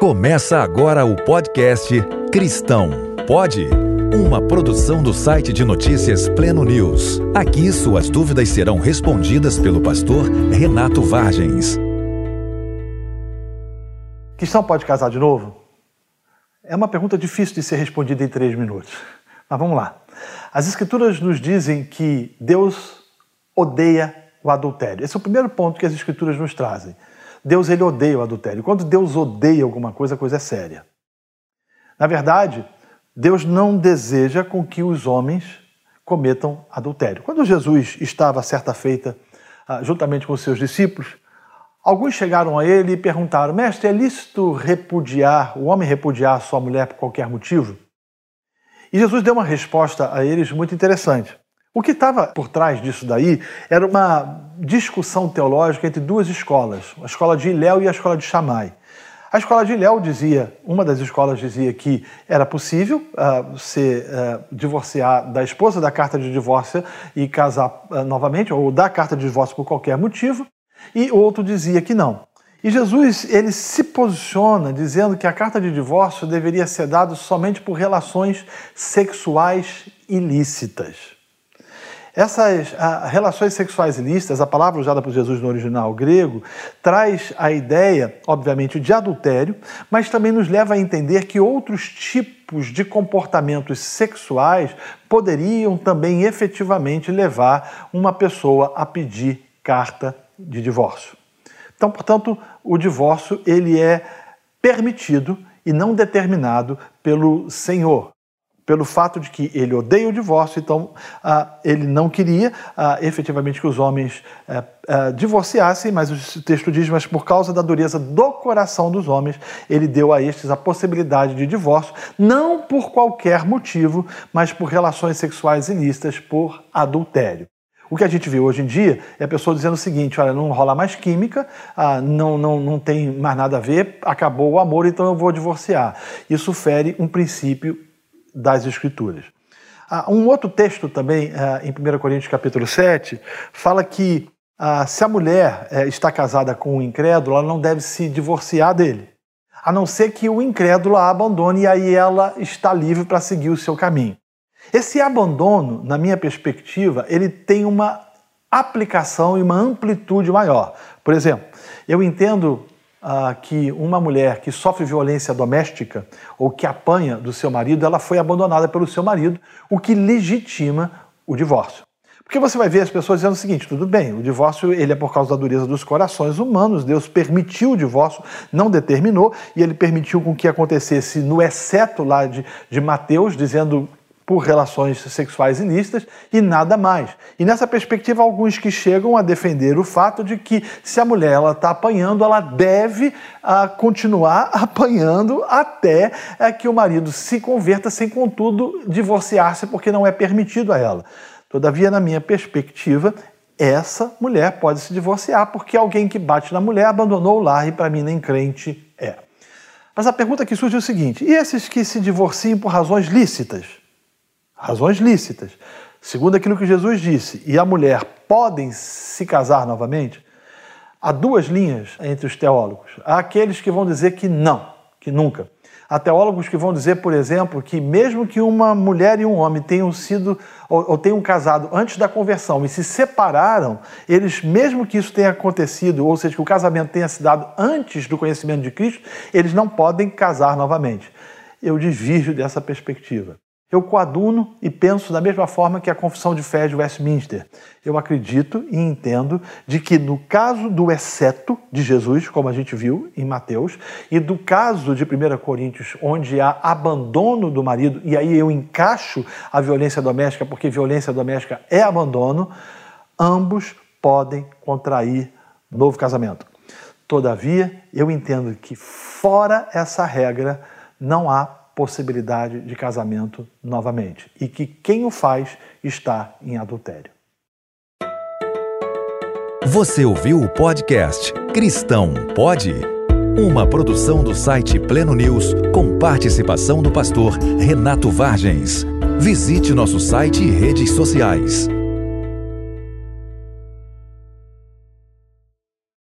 Começa agora o podcast Cristão Pode? Uma produção do site de notícias Pleno News. Aqui suas dúvidas serão respondidas pelo pastor Renato Vargens. Cristão pode casar de novo? É uma pergunta difícil de ser respondida em três minutos. Mas vamos lá. As Escrituras nos dizem que Deus odeia o adultério. Esse é o primeiro ponto que as Escrituras nos trazem. Deus ele odeia o adultério. Quando Deus odeia alguma coisa, a coisa é séria. Na verdade, Deus não deseja com que os homens cometam adultério. Quando Jesus estava certa feita ah, juntamente com os seus discípulos, alguns chegaram a ele e perguntaram: Mestre, é lícito repudiar, o homem repudiar sua mulher por qualquer motivo? E Jesus deu uma resposta a eles muito interessante. O que estava por trás disso daí era uma discussão teológica entre duas escolas, a escola de Iléu e a escola de Shammai. A escola de Iléu dizia, uma das escolas dizia que era possível uh, se uh, divorciar da esposa da carta de divórcio e casar uh, novamente, ou dar carta de divórcio por qualquer motivo, e outro dizia que não. E Jesus ele se posiciona dizendo que a carta de divórcio deveria ser dada somente por relações sexuais ilícitas. Essas a, relações sexuais ilícitas, a palavra usada por Jesus no original grego, traz a ideia, obviamente, de adultério, mas também nos leva a entender que outros tipos de comportamentos sexuais poderiam também efetivamente levar uma pessoa a pedir carta de divórcio. Então, portanto, o divórcio ele é permitido e não determinado pelo Senhor pelo fato de que ele odeia o divórcio, então ah, ele não queria ah, efetivamente que os homens ah, ah, divorciassem, mas o texto diz, mas por causa da dureza do coração dos homens, ele deu a estes a possibilidade de divórcio, não por qualquer motivo, mas por relações sexuais ilícitas, por adultério. O que a gente vê hoje em dia é a pessoa dizendo o seguinte: olha, não rola mais química, ah, não, não, não tem mais nada a ver, acabou o amor, então eu vou divorciar. Isso fere um princípio das Escrituras. Um outro texto também, eh, em 1 Coríntios capítulo 7, fala que ah, se a mulher eh, está casada com um incrédulo, ela não deve se divorciar dele, a não ser que o incrédulo a abandone e aí ela está livre para seguir o seu caminho. Esse abandono, na minha perspectiva, ele tem uma aplicação e uma amplitude maior. Por exemplo, eu entendo ah, que uma mulher que sofre violência doméstica ou que apanha do seu marido, ela foi abandonada pelo seu marido, o que legitima o divórcio. Porque você vai ver as pessoas dizendo o seguinte: tudo bem, o divórcio ele é por causa da dureza dos corações humanos. Deus permitiu o divórcio, não determinou, e ele permitiu com que acontecesse no exceto lá de, de Mateus, dizendo por relações sexuais ilícitas e nada mais. E nessa perspectiva, alguns que chegam a defender o fato de que se a mulher está apanhando, ela deve a, ah, continuar apanhando até é, que o marido se converta, sem contudo divorciar-se, porque não é permitido a ela. Todavia, na minha perspectiva, essa mulher pode se divorciar, porque alguém que bate na mulher abandonou o lar e para mim nem crente é. Mas a pergunta que surge é o seguinte: e esses que se divorciam por razões lícitas? Razões lícitas, segundo aquilo que Jesus disse, e a mulher podem se casar novamente, há duas linhas entre os teólogos. Há aqueles que vão dizer que não, que nunca. Há teólogos que vão dizer, por exemplo, que mesmo que uma mulher e um homem tenham sido ou, ou tenham casado antes da conversão e se separaram, eles, mesmo que isso tenha acontecido, ou seja, que o casamento tenha se dado antes do conhecimento de Cristo, eles não podem casar novamente. Eu desvirjo dessa perspectiva. Eu coaduno e penso da mesma forma que a Confissão de Fé de Westminster. Eu acredito e entendo de que no caso do exceto de Jesus, como a gente viu em Mateus, e do caso de 1 Coríntios, onde há abandono do marido, e aí eu encaixo a violência doméstica, porque violência doméstica é abandono, ambos podem contrair novo casamento. Todavia, eu entendo que fora essa regra não há possibilidade de casamento novamente e que quem o faz está em adultério. Você ouviu o podcast Cristão Pode? Uma produção do site Pleno News com participação do pastor Renato Vargens. Visite nosso site e redes sociais.